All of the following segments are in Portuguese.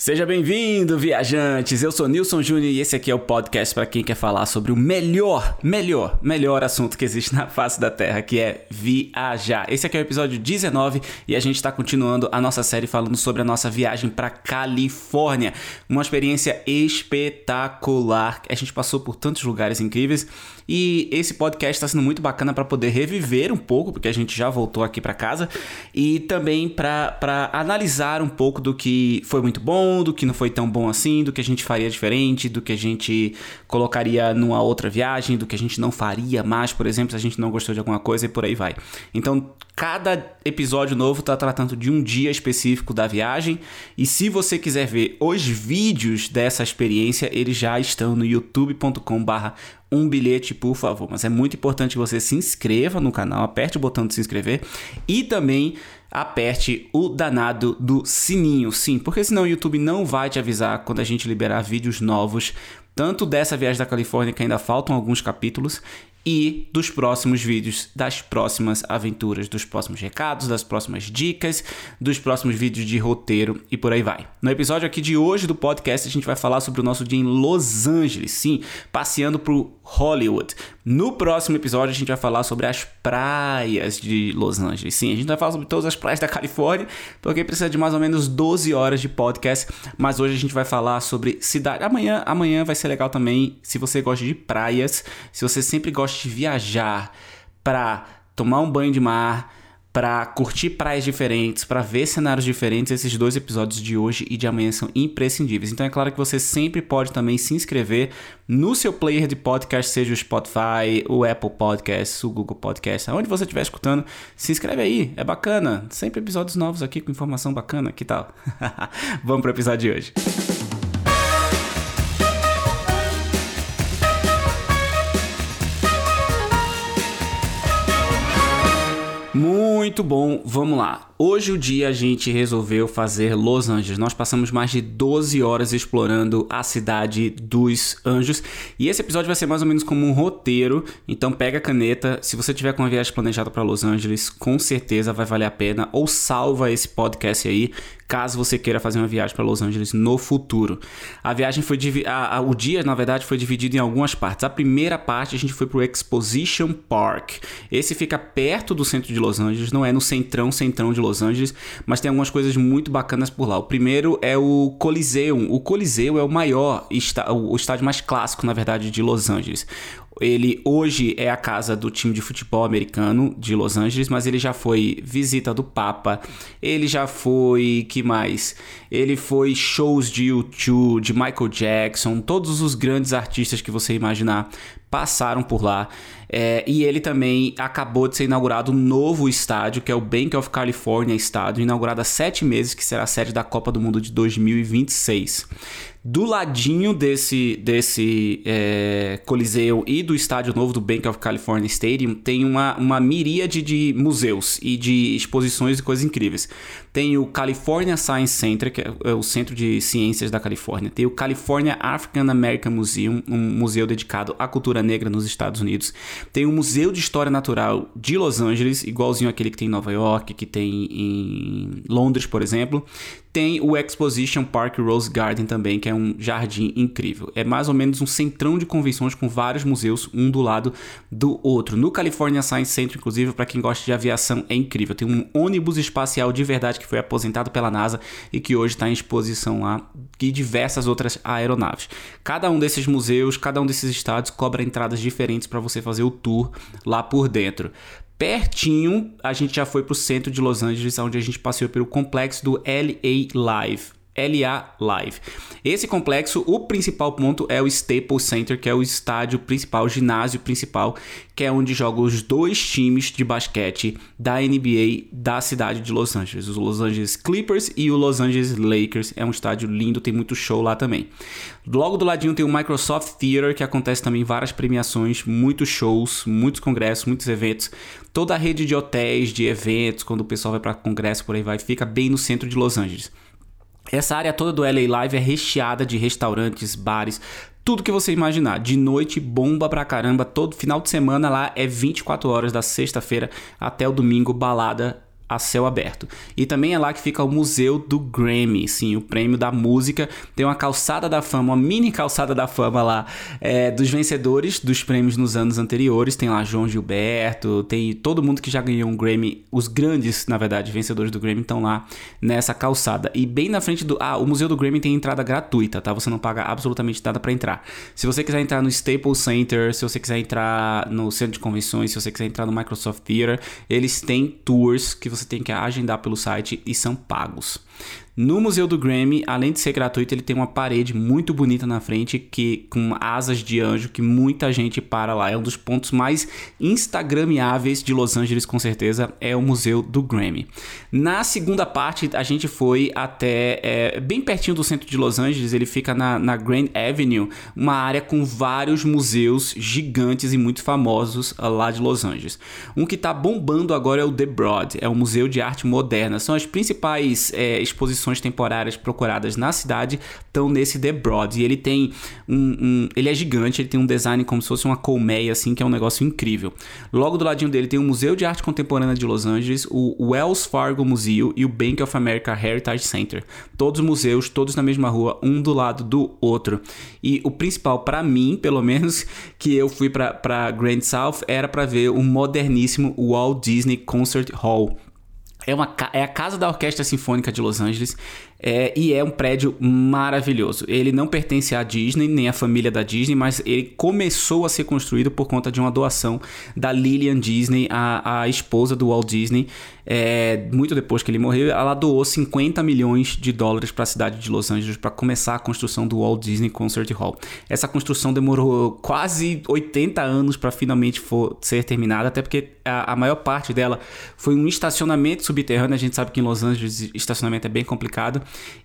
Seja bem-vindo, viajantes! Eu sou Nilson Júnior e esse aqui é o podcast para quem quer falar sobre o melhor, melhor, melhor assunto que existe na face da Terra, que é viajar. Esse aqui é o episódio 19 e a gente está continuando a nossa série falando sobre a nossa viagem para Califórnia. Uma experiência espetacular. A gente passou por tantos lugares incríveis e esse podcast está sendo muito bacana para poder reviver um pouco, porque a gente já voltou aqui para casa, e também para analisar um pouco do que foi muito bom bom, do que não foi tão bom assim, do que a gente faria diferente, do que a gente colocaria numa outra viagem, do que a gente não faria mais, por exemplo, se a gente não gostou de alguma coisa e por aí vai. Então, cada episódio novo está tratando de um dia específico da viagem, e se você quiser ver os vídeos dessa experiência, eles já estão no youtube.com/barra um bilhete, por favor. Mas é muito importante que você se inscreva no canal, aperte o botão de se inscrever e também aperte o danado do sininho, sim, porque senão o YouTube não vai te avisar quando a gente liberar vídeos novos, tanto dessa viagem da Califórnia que ainda faltam alguns capítulos e dos próximos vídeos, das próximas aventuras, dos próximos recados, das próximas dicas, dos próximos vídeos de roteiro e por aí vai. No episódio aqui de hoje do podcast, a gente vai falar sobre o nosso dia em Los Angeles, sim, passeando por Hollywood. No próximo episódio, a gente vai falar sobre as praias de Los Angeles. Sim, a gente vai falar sobre todas as praias da Califórnia, porque precisa de mais ou menos 12 horas de podcast, mas hoje a gente vai falar sobre cidade. Amanhã, amanhã vai ser legal também, se você gosta de praias, se você sempre gosta de viajar para tomar um banho de mar, para curtir praias diferentes, para ver cenários diferentes, esses dois episódios de hoje e de amanhã são imprescindíveis. Então é claro que você sempre pode também se inscrever no seu player de podcast, seja o Spotify, o Apple Podcasts, o Google Podcasts, aonde você estiver escutando, se inscreve aí, é bacana. Sempre episódios novos aqui com informação bacana, que tal? Vamos para o episódio de hoje. Muito bom, vamos lá. Hoje o dia a gente resolveu fazer Los Angeles. Nós passamos mais de 12 horas explorando a cidade dos anjos e esse episódio vai ser mais ou menos como um roteiro. Então pega a caneta, se você tiver com uma viagem planejada para Los Angeles, com certeza vai valer a pena ou salva esse podcast aí, caso você queira fazer uma viagem para Los Angeles no futuro. A viagem foi a, a, o dia, na verdade, foi dividido em algumas partes. A primeira parte a gente foi pro Exposition Park. Esse fica perto do centro de Los Angeles, não é no centrão, centrão de Los Los Angeles, mas tem algumas coisas muito bacanas por lá. O primeiro é o Coliseum. O Coliseu é o maior, o estádio mais clássico, na verdade, de Los Angeles. Ele hoje é a casa do time de futebol americano de Los Angeles, mas ele já foi visita do Papa. Ele já foi, que mais? Ele foi shows de YouTube, de Michael Jackson, todos os grandes artistas que você imaginar passaram por lá. É, e ele também acabou de ser inaugurado um novo estádio, que é o Bank of California Estádio, inaugurado há sete meses, que será a sede da Copa do Mundo de 2026. Do ladinho desse, desse é, Coliseu e do estádio novo do Bank of California Stadium tem uma, uma miríade de museus e de exposições e coisas incríveis. Tem o California Science Center, que é o centro de ciências da Califórnia. Tem o California African American Museum, um museu dedicado à cultura negra nos Estados Unidos. Tem o Museu de História Natural de Los Angeles, igualzinho aquele que tem em Nova York, que tem em Londres, por exemplo. Tem o Exposition Park Rose Garden também, que é um jardim incrível. É mais ou menos um centrão de convenções com vários museus, um do lado do outro. No California Science Center, inclusive, para quem gosta de aviação, é incrível. Tem um ônibus espacial de verdade que foi aposentado pela NASA e que hoje está em exposição lá, e diversas outras aeronaves. Cada um desses museus, cada um desses estados cobra entradas diferentes para você fazer o tour lá por dentro pertinho, a gente já foi para o centro de Los Angeles, onde a gente passeou pelo complexo do LA Live. LA Live. Esse complexo, o principal ponto é o Staples Center, que é o estádio principal, o ginásio principal, que é onde jogam os dois times de basquete da NBA da cidade de Los Angeles, os Los Angeles Clippers e o Los Angeles Lakers. É um estádio lindo, tem muito show lá também. Logo do ladinho tem o Microsoft Theater, que acontece também várias premiações, muitos shows, muitos congressos, muitos eventos. Toda a rede de hotéis, de eventos, quando o pessoal vai para congresso por aí vai, fica bem no centro de Los Angeles. Essa área toda do LA Live é recheada de restaurantes, bares, tudo que você imaginar. De noite, bomba pra caramba. Todo final de semana lá é 24 horas, da sexta-feira até o domingo, balada a céu aberto. E também é lá que fica o Museu do Grammy, sim, o prêmio da música. Tem uma calçada da fama, uma mini calçada da fama lá é, dos vencedores dos prêmios nos anos anteriores. Tem lá João Gilberto, tem todo mundo que já ganhou um Grammy, os grandes, na verdade, vencedores do Grammy estão lá nessa calçada. E bem na frente do. Ah, o Museu do Grammy tem entrada gratuita, tá? Você não paga absolutamente nada para entrar. Se você quiser entrar no Staples Center, se você quiser entrar no centro de convenções, se você quiser entrar no Microsoft Theater, eles têm tours que você você tem que agendar pelo site e são pagos. No Museu do Grammy, além de ser gratuito, ele tem uma parede muito bonita na frente que com asas de anjo que muita gente para lá. É um dos pontos mais instagramiáveis de Los Angeles, com certeza, é o Museu do Grammy. Na segunda parte, a gente foi até é, bem pertinho do centro de Los Angeles. Ele fica na, na Grand Avenue, uma área com vários museus gigantes e muito famosos ah, lá de Los Angeles. Um que está bombando agora é o The Broad, é o Museu de Arte Moderna. São as principais é, exposições temporárias procuradas na cidade estão nesse The Broad. E ele tem um, um, Ele é gigante, ele tem um design como se fosse uma colmeia, assim, que é um negócio incrível. Logo do ladinho dele tem o Museu de Arte Contemporânea de Los Angeles, o Wells Fargo Museum e o Bank of America Heritage Center. Todos museus, todos na mesma rua, um do lado do outro. E o principal, para mim, pelo menos, que eu fui para Grand South, era para ver o moderníssimo Walt Disney Concert Hall é, uma, é a casa da Orquestra Sinfônica de Los Angeles é, e é um prédio maravilhoso. Ele não pertence à Disney, nem à família da Disney, mas ele começou a ser construído por conta de uma doação da Lillian Disney, a, a esposa do Walt Disney. É, muito depois que ele morreu, ela doou 50 milhões de dólares para a cidade de Los Angeles para começar a construção do Walt Disney Concert Hall. Essa construção demorou quase 80 anos para finalmente for, ser terminada, até porque a, a maior parte dela foi um estacionamento subterrâneo. A gente sabe que em Los Angeles estacionamento é bem complicado.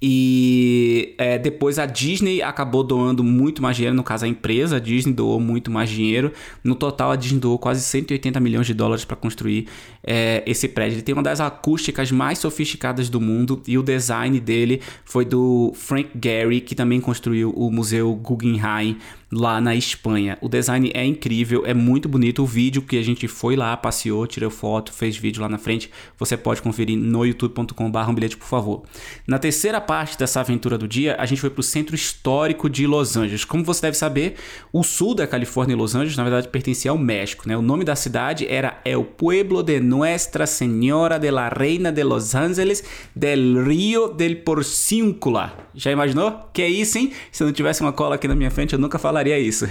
E é, depois a Disney acabou doando muito mais dinheiro, no caso a empresa a Disney doou muito mais dinheiro. No total a Disney doou quase 180 milhões de dólares para construir é, esse prédio. Ele tem uma das acústicas mais sofisticadas do mundo e o design dele foi do Frank Gehry, que também construiu o Museu Guggenheim lá na Espanha. O design é incrível, é muito bonito. O vídeo que a gente foi lá, passeou, tirou foto, fez vídeo lá na frente, você pode conferir no youtube.com.br um bilhete, por favor. Na terceira parte dessa aventura do dia, a gente foi para o centro histórico de Los Angeles. Como você deve saber, o sul da Califórnia e Los Angeles, na verdade, pertencia ao México. Né? O nome da cidade era El Pueblo de Nuestra Senhora de la Reina de Los Angeles del Rio del Porciúncula. Já imaginou? Que é isso, hein? Se não tivesse uma cola aqui na minha frente, eu nunca falaria falaria isso.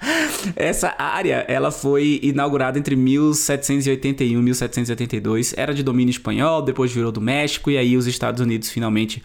Essa área, ela foi inaugurada entre 1781 e 1782. Era de domínio espanhol, depois virou do México e aí os Estados Unidos finalmente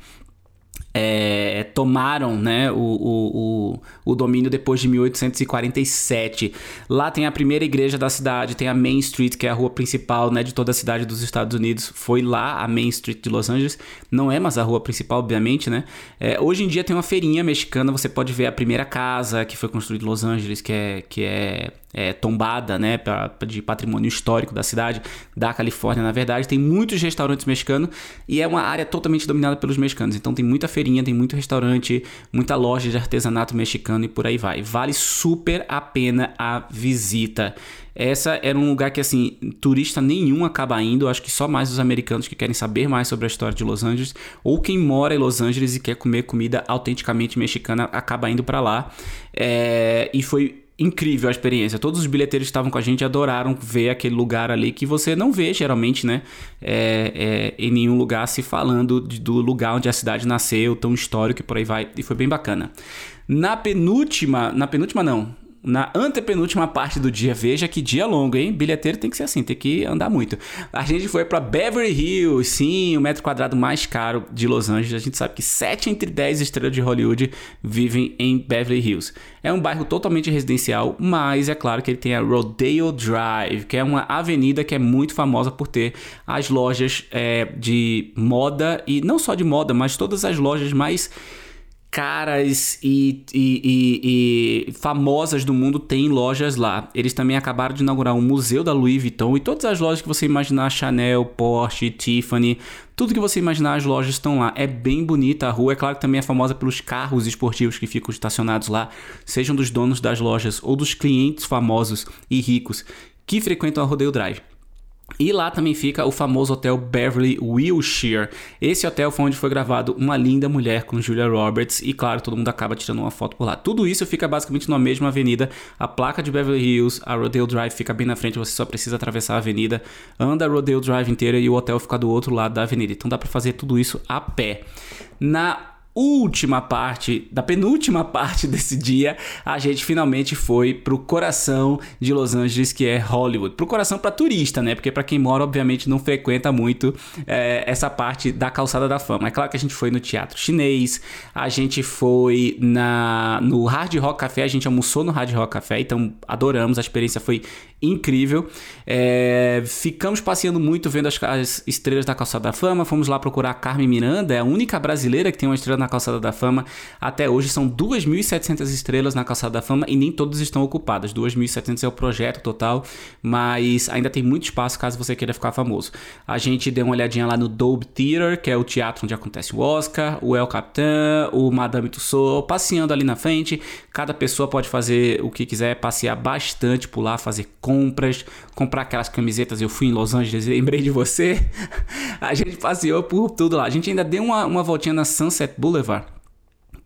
é, tomaram né, o, o, o, o, domínio depois de 1847. Lá tem a primeira igreja da cidade, tem a Main Street, que é a rua principal né, de toda a cidade dos Estados Unidos. Foi lá a Main Street de Los Angeles. Não é mais a rua principal, obviamente, né? É, hoje em dia tem uma feirinha mexicana, você pode ver a primeira casa que foi construída em Los Angeles, que é, que é é, tombada né, pra, de patrimônio histórico da cidade, da Califórnia, na verdade. Tem muitos restaurantes mexicanos e é uma área totalmente dominada pelos mexicanos. Então tem muita feirinha, tem muito restaurante, muita loja de artesanato mexicano e por aí vai. Vale super a pena a visita. Essa era um lugar que, assim, turista nenhum acaba indo. Acho que só mais os americanos que querem saber mais sobre a história de Los Angeles. Ou quem mora em Los Angeles e quer comer comida autenticamente mexicana acaba indo para lá. É, e foi incrível a experiência. Todos os bilheteiros que estavam com a gente adoraram ver aquele lugar ali que você não vê geralmente, né? É, é, em nenhum lugar se falando de, do lugar onde a cidade nasceu, tão histórico e por aí vai. E foi bem bacana. Na penúltima, na penúltima não, na antepenúltima parte do dia. Veja que dia longo, hein? Bilheteiro tem que ser assim, tem que andar muito. A gente foi para Beverly Hills, sim, o metro quadrado mais caro de Los Angeles. A gente sabe que 7 entre 10 estrelas de Hollywood vivem em Beverly Hills. É um bairro totalmente residencial, mas é claro que ele tem a Rodeo Drive, que é uma avenida que é muito famosa por ter as lojas é, de moda e não só de moda, mas todas as lojas mais caras e, e, e, e, famosas do mundo têm lojas lá. Eles também acabaram de inaugurar um museu da Louis Vuitton e todas as lojas que você imaginar, Chanel, Porsche, Tiffany, tudo que você imaginar as lojas estão lá. É bem bonita a rua, é claro que também é famosa pelos carros esportivos que ficam estacionados lá, sejam dos donos das lojas ou dos clientes famosos e ricos que frequentam a Rodeo Drive. E lá também fica o famoso hotel Beverly Wilshire. Esse hotel foi onde foi gravado Uma Linda Mulher com Julia Roberts e claro, todo mundo acaba tirando uma foto por lá. Tudo isso fica basicamente na mesma avenida. A placa de Beverly Hills, a Rodeo Drive fica bem na frente, você só precisa atravessar a avenida. Anda a Rodeo Drive inteira e o hotel fica do outro lado da avenida. Então dá para fazer tudo isso a pé. Na última parte, da penúltima parte desse dia, a gente finalmente foi pro coração de Los Angeles, que é Hollywood. Pro coração para turista, né? Porque para quem mora, obviamente, não frequenta muito é, essa parte da calçada da fama. É claro que a gente foi no teatro chinês, a gente foi na no Hard Rock Café, a gente almoçou no Hard Rock Café, então adoramos, a experiência foi incrível. É, ficamos passeando muito vendo as, as, estrelas da Calçada da Fama. Fomos lá procurar a Carmen Miranda, é a única brasileira que tem uma estrela na Calçada da Fama. Até hoje são 2.700 estrelas na Calçada da Fama e nem todas estão ocupadas. 2.700 é o projeto total, mas ainda tem muito espaço caso você queira ficar famoso. A gente deu uma olhadinha lá no Dolby Theater, que é o teatro onde acontece o Oscar, o El Capitan, o Madame Tussauds, passeando ali na frente. Cada pessoa pode fazer o que quiser, passear bastante lá, fazer compras, comprar aquelas camisetas. Eu fui em Los Angeles e lembrei de você. a gente passeou por tudo lá. A gente ainda deu uma, uma voltinha na Sunset Boulevard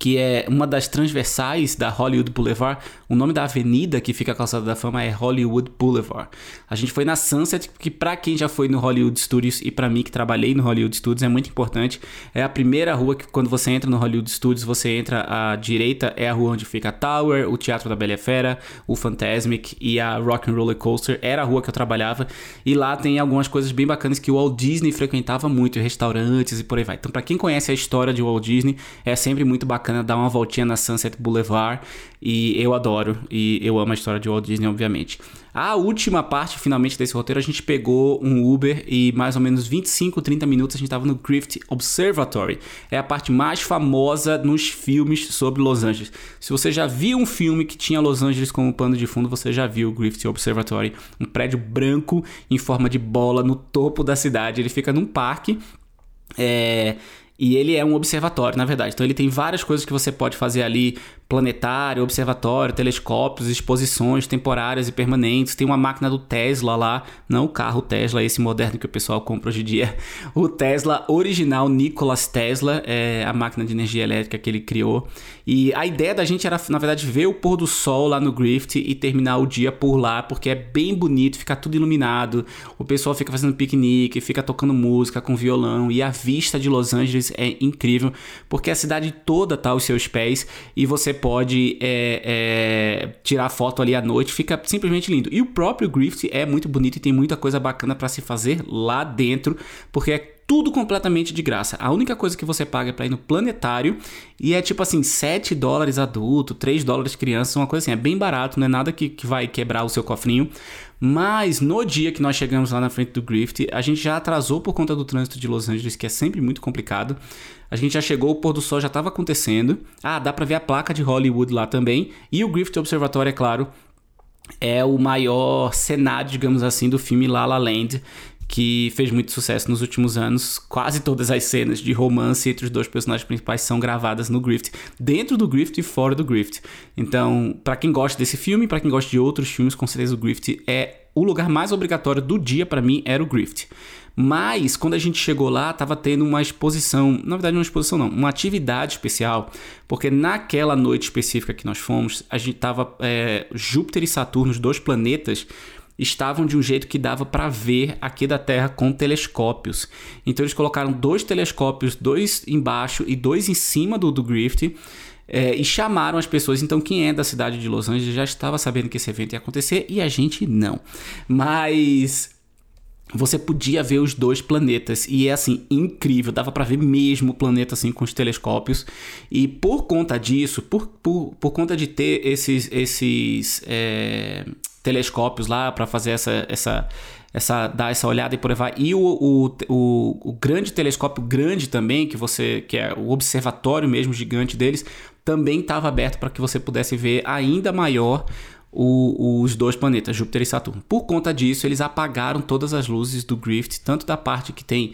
que é uma das transversais da Hollywood Boulevard. O nome da avenida que fica a calçada da fama é Hollywood Boulevard. A gente foi na Sunset, que para quem já foi no Hollywood Studios e para mim que trabalhei no Hollywood Studios é muito importante. É a primeira rua que quando você entra no Hollywood Studios, você entra à direita, é a rua onde fica a Tower, o Teatro da Bela Fera, o Fantasmic e a Rock and Roller Coaster. Era a rua que eu trabalhava e lá tem algumas coisas bem bacanas que o Walt Disney frequentava muito, restaurantes e por aí vai. Então, para quem conhece a história de Walt Disney, é sempre muito bacana bacana dar uma voltinha na Sunset Boulevard e eu adoro e eu amo a história de Walt Disney, obviamente. A última parte, finalmente, desse roteiro, a gente pegou um Uber e mais ou menos 25, 30 minutos a gente estava no Griffith Observatory. É a parte mais famosa nos filmes sobre Los Angeles. Se você já viu um filme que tinha Los Angeles como pano de fundo, você já viu o Griffith Observatory, um prédio branco em forma de bola no topo da cidade. Ele fica num parque. É, e ele é um observatório, na verdade. Então ele tem várias coisas que você pode fazer ali planetário, observatório, telescópios, exposições temporárias e permanentes. Tem uma máquina do Tesla lá, não o carro Tesla, esse moderno que o pessoal compra hoje em dia. O Tesla original Nikola Tesla, é a máquina de energia elétrica que ele criou. E a ideia da gente era, na verdade, ver o pôr do sol lá no Grift e terminar o dia por lá, porque é bem bonito, fica tudo iluminado. O pessoal fica fazendo piquenique, fica tocando música com violão e a vista de Los Angeles é incrível, porque a cidade toda tá aos seus pés e você pode é, é, tirar foto ali à noite, fica simplesmente lindo. E o próprio Grift é muito bonito e tem muita coisa bacana para se fazer lá dentro, porque é tudo completamente de graça. A única coisa que você paga é para ir no planetário e é tipo assim, 7 dólares adulto, 3 dólares criança, uma coisa assim, é bem barato, não é nada que, que vai quebrar o seu cofrinho. Mas no dia que nós chegamos lá na frente do Grift, a gente já atrasou por conta do trânsito de Los Angeles, que é sempre muito complicado. A gente já chegou, o pôr do sol já estava acontecendo. Ah, dá para ver a placa de Hollywood lá também. E o Griffith Observatory, é claro, é o maior cenário, digamos assim, do filme La La Land, que fez muito sucesso nos últimos anos. Quase todas as cenas de romance entre os dois personagens principais são gravadas no Grift, dentro do Grift e fora do Grift. Então, para quem gosta desse filme, para quem gosta de outros filmes, com certeza o Grift é o lugar mais obrigatório do dia para mim era o Grift. Mas quando a gente chegou lá, estava tendo uma exposição, na verdade uma exposição não, uma atividade especial, porque naquela noite específica que nós fomos, a gente tava é, Júpiter e Saturno, os dois planetas, estavam de um jeito que dava para ver aqui da Terra com telescópios. Então eles colocaram dois telescópios, dois embaixo e dois em cima do, do Griffith. É, e chamaram as pessoas. Então, quem é da cidade de Los Angeles já estava sabendo que esse evento ia acontecer e a gente não. Mas você podia ver os dois planetas e é assim incrível, dava para ver mesmo o planeta assim com os telescópios e por conta disso, por, por, por conta de ter esses esses é, telescópios lá para fazer essa, essa, essa dar essa olhada e por aí vai. E o, o, o, o, grande telescópio grande também, que você que é o observatório mesmo gigante deles, também estava aberto para que você pudesse ver ainda maior o, os dois planetas, Júpiter e Saturno. Por conta disso, eles apagaram todas as luzes do Griffith, tanto da parte que tem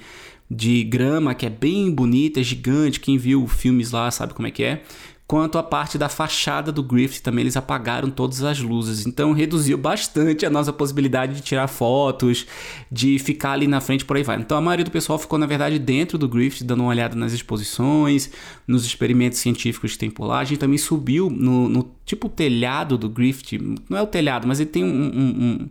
de grama, que é bem bonita, é gigante, quem viu filmes lá sabe como é que é, quanto a parte da fachada do Griffith também eles apagaram todas as luzes. Então reduziu bastante a nossa possibilidade de tirar fotos, de ficar ali na frente por aí vai. Então a maioria do pessoal ficou na verdade dentro do Griffith, dando uma olhada nas exposições, nos experimentos científicos que tem por lá. A gente também subiu no, no tipo telhado do Griffith, não é o telhado, mas ele tem um, um, um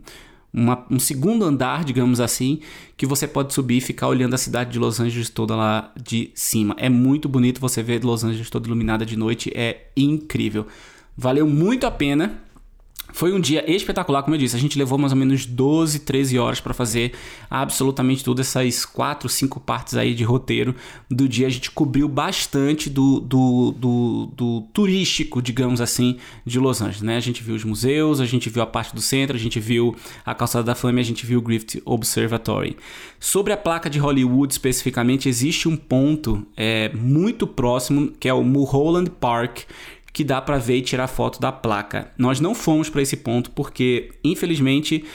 uma, um segundo andar, digamos assim, que você pode subir e ficar olhando a cidade de Los Angeles toda lá de cima. É muito bonito você ver Los Angeles toda iluminada de noite, é incrível. Valeu muito a pena. Foi um dia espetacular, como eu disse. A gente levou mais ou menos 12, 13 horas para fazer absolutamente tudo, essas 4, 5 partes aí de roteiro do dia. A gente cobriu bastante do, do, do, do turístico, digamos assim, de Los Angeles. Né? A gente viu os museus, a gente viu a parte do centro, a gente viu a Calçada da Fama a gente viu o Griffith Observatory. Sobre a placa de Hollywood especificamente, existe um ponto é, muito próximo que é o Mulholland Park que dá para ver e tirar foto da placa. Nós não fomos para esse ponto porque, infelizmente,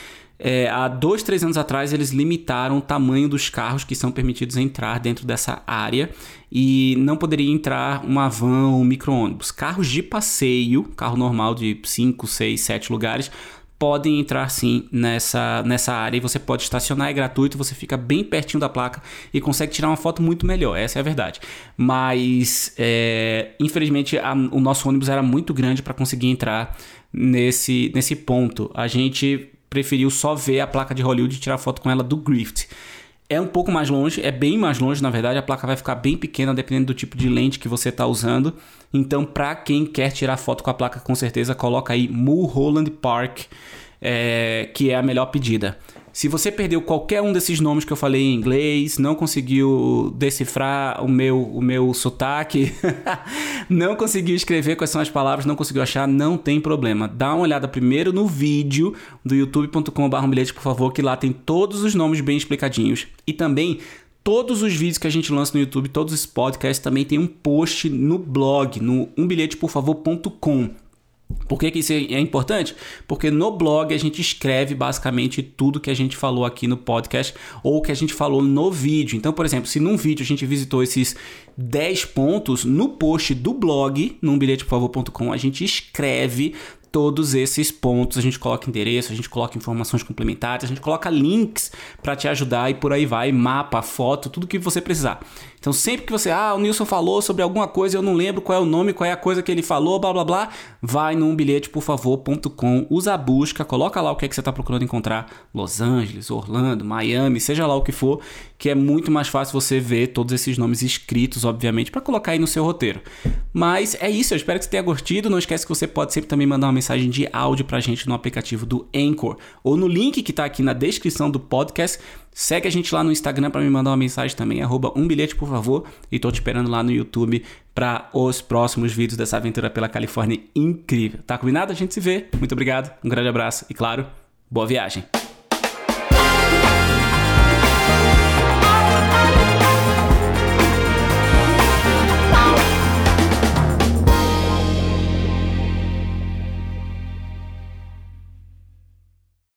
é, há dois, três anos atrás eles limitaram o tamanho dos carros que são permitidos entrar dentro dessa área e não poderia entrar uma van ou um micro-ônibus. Carros de passeio, carro normal de 5, 6, 7 lugares, podem entrar sim nessa, nessa área e você pode estacionar, é gratuito, você fica bem pertinho da placa e consegue tirar uma foto muito melhor, essa é a verdade. Mas, é, infelizmente, a, o nosso ônibus era muito grande para conseguir entrar nesse, nesse ponto. A gente preferiu só ver a placa de Hollywood e tirar foto com ela do Grift. É um pouco mais longe, é bem mais longe, na verdade, a placa vai ficar bem pequena dependendo do tipo de lente que você está usando. Então, para quem quer tirar foto com a placa, com certeza coloca aí Mulholland Park, é, que é a melhor pedida. Se você perdeu qualquer um desses nomes que eu falei em inglês, não conseguiu decifrar o meu, o meu sotaque, não conseguiu escrever quais são as palavras, não conseguiu achar, não tem problema. Dá uma olhada primeiro no vídeo do youtube.com.br bilhete, por favor, que lá tem todos os nomes bem explicadinhos. E também Todos os vídeos que a gente lança no YouTube, todos os podcasts, também tem um post no blog, no umbilheteporfavor.com. Por que, que isso é importante? Porque no blog a gente escreve basicamente tudo que a gente falou aqui no podcast ou que a gente falou no vídeo. Então, por exemplo, se num vídeo a gente visitou esses 10 pontos, no post do blog, no bilheteporfavor.com, a gente escreve todos esses pontos. A gente coloca endereço, a gente coloca informações complementares, a gente coloca links para te ajudar e por aí vai, mapa, foto, tudo que você precisar. Então sempre que você, ah, o Nilson falou sobre alguma coisa, eu não lembro qual é o nome, qual é a coisa que ele falou, blá blá blá, vai no bilhete por favor.com, usa a busca, coloca lá o que é que você está procurando encontrar, Los Angeles, Orlando, Miami, seja lá o que for, que é muito mais fácil você ver todos esses nomes escritos, obviamente, para colocar aí no seu roteiro. Mas é isso, eu espero que você tenha curtido. Não esquece que você pode sempre também mandar uma mensagem de áudio pra gente no aplicativo do Anchor ou no link que tá aqui na descrição do podcast. Segue a gente lá no Instagram para me mandar uma mensagem também, arroba um bilhete, por favor. E tô te esperando lá no YouTube para os próximos vídeos dessa aventura pela Califórnia incrível. Tá combinado? A gente se vê. Muito obrigado, um grande abraço e, claro, boa viagem.